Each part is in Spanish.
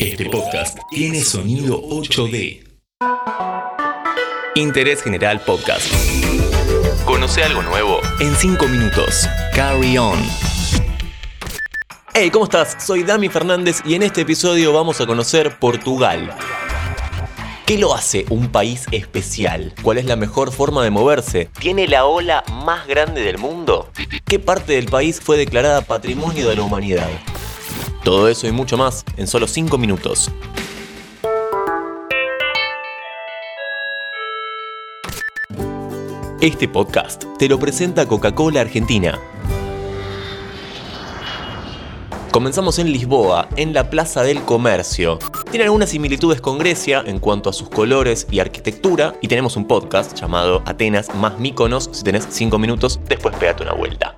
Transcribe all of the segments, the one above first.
Este podcast tiene sonido 8D. Interés General Podcast. Conoce algo nuevo en 5 minutos. Carry on. Hey, ¿cómo estás? Soy Dami Fernández y en este episodio vamos a conocer Portugal. ¿Qué lo hace un país especial? ¿Cuál es la mejor forma de moverse? ¿Tiene la ola más grande del mundo? ¿Qué parte del país fue declarada Patrimonio de la Humanidad? Todo eso y mucho más en solo 5 minutos. Este podcast te lo presenta Coca-Cola Argentina. Comenzamos en Lisboa, en la Plaza del Comercio. Tiene algunas similitudes con Grecia en cuanto a sus colores y arquitectura, y tenemos un podcast llamado Atenas más Míconos. Si tenés 5 minutos, después pégate una vuelta.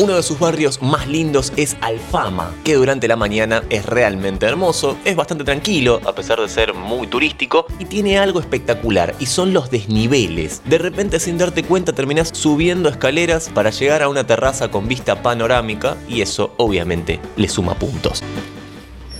Uno de sus barrios más lindos es Alfama, que durante la mañana es realmente hermoso, es bastante tranquilo, a pesar de ser muy turístico, y tiene algo espectacular, y son los desniveles. De repente sin darte cuenta terminas subiendo escaleras para llegar a una terraza con vista panorámica, y eso obviamente le suma puntos.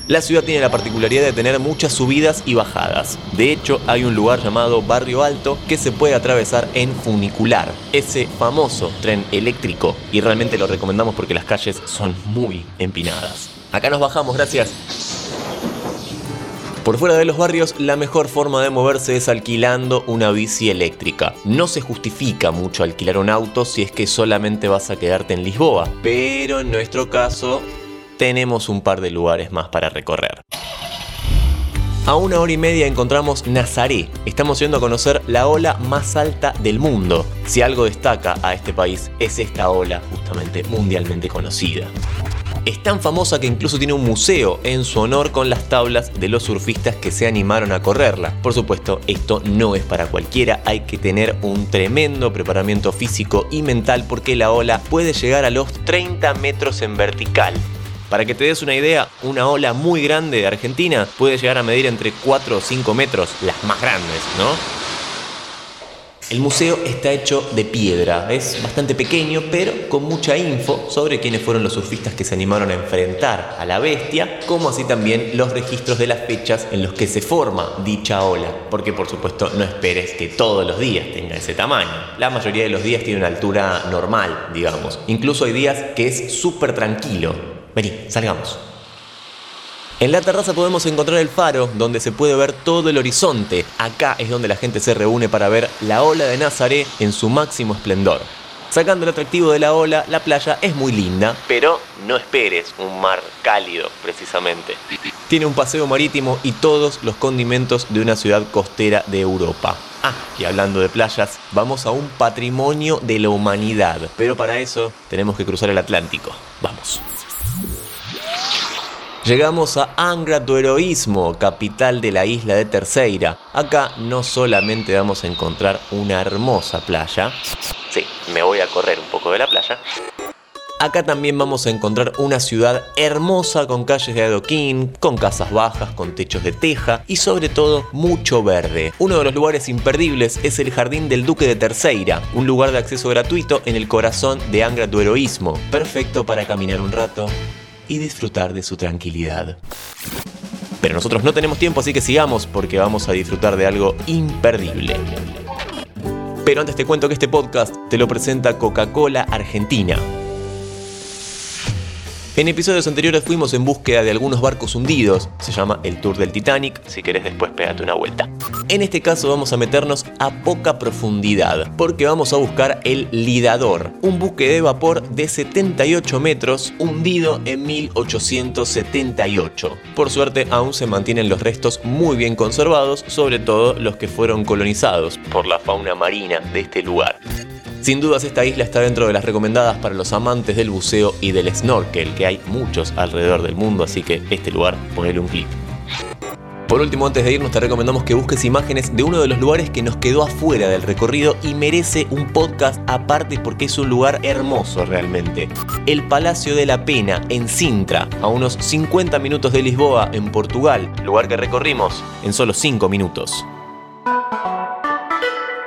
La ciudad tiene la particularidad de tener muchas subidas y bajadas. De hecho, hay un lugar llamado Barrio Alto que se puede atravesar en funicular, ese famoso tren eléctrico, y realmente lo recomendamos porque las calles son muy empinadas. Acá nos bajamos, gracias. Por fuera de los barrios, la mejor forma de moverse es alquilando una bici eléctrica. No se justifica mucho alquilar un auto si es que solamente vas a quedarte en Lisboa, pero en nuestro caso tenemos un par de lugares más para recorrer. A una hora y media encontramos Nazaré. Estamos yendo a conocer la ola más alta del mundo. Si algo destaca a este país es esta ola justamente mundialmente conocida. Es tan famosa que incluso tiene un museo en su honor con las tablas de los surfistas que se animaron a correrla. Por supuesto, esto no es para cualquiera, hay que tener un tremendo preparamiento físico y mental porque la ola puede llegar a los 30 metros en vertical. Para que te des una idea, una ola muy grande de Argentina puede llegar a medir entre 4 o 5 metros, las más grandes, ¿no? El museo está hecho de piedra, es bastante pequeño, pero con mucha info sobre quiénes fueron los surfistas que se animaron a enfrentar a la bestia, como así también los registros de las fechas en los que se forma dicha ola, porque por supuesto no esperes que todos los días tenga ese tamaño. La mayoría de los días tiene una altura normal, digamos. Incluso hay días que es súper tranquilo, Vení, salgamos. En la terraza podemos encontrar el faro, donde se puede ver todo el horizonte. Acá es donde la gente se reúne para ver la ola de Nazaré en su máximo esplendor. Sacando el atractivo de la ola, la playa es muy linda, pero no esperes un mar cálido, precisamente. Tiene un paseo marítimo y todos los condimentos de una ciudad costera de Europa. Ah, y hablando de playas, vamos a un patrimonio de la humanidad. Pero para eso tenemos que cruzar el Atlántico. Vamos. Llegamos a Angra do Heroísmo, capital de la isla de Terceira. Acá no solamente vamos a encontrar una hermosa playa, sí, me voy a correr un poco de la playa. Acá también vamos a encontrar una ciudad hermosa con calles de adoquín, con casas bajas, con techos de teja y sobre todo mucho verde. Uno de los lugares imperdibles es el Jardín del Duque de Terceira, un lugar de acceso gratuito en el corazón de Angra do Heroísmo, perfecto para caminar un rato, y disfrutar de su tranquilidad. Pero nosotros no tenemos tiempo, así que sigamos porque vamos a disfrutar de algo imperdible. Pero antes te cuento que este podcast te lo presenta Coca-Cola Argentina en episodios anteriores fuimos en búsqueda de algunos barcos hundidos, se llama el Tour del Titanic, si querés después pégate una vuelta. En este caso vamos a meternos a poca profundidad, porque vamos a buscar el Lidador, un buque de vapor de 78 metros hundido en 1878. Por suerte aún se mantienen los restos muy bien conservados, sobre todo los que fueron colonizados por la fauna marina de este lugar. Sin dudas esta isla está dentro de las recomendadas para los amantes del buceo y del snorkel, que hay muchos alrededor del mundo, así que este lugar, ponele un clip. Por último, antes de irnos, te recomendamos que busques imágenes de uno de los lugares que nos quedó afuera del recorrido y merece un podcast aparte porque es un lugar hermoso realmente. El Palacio de la Pena, en Sintra, a unos 50 minutos de Lisboa, en Portugal, lugar que recorrimos en solo 5 minutos.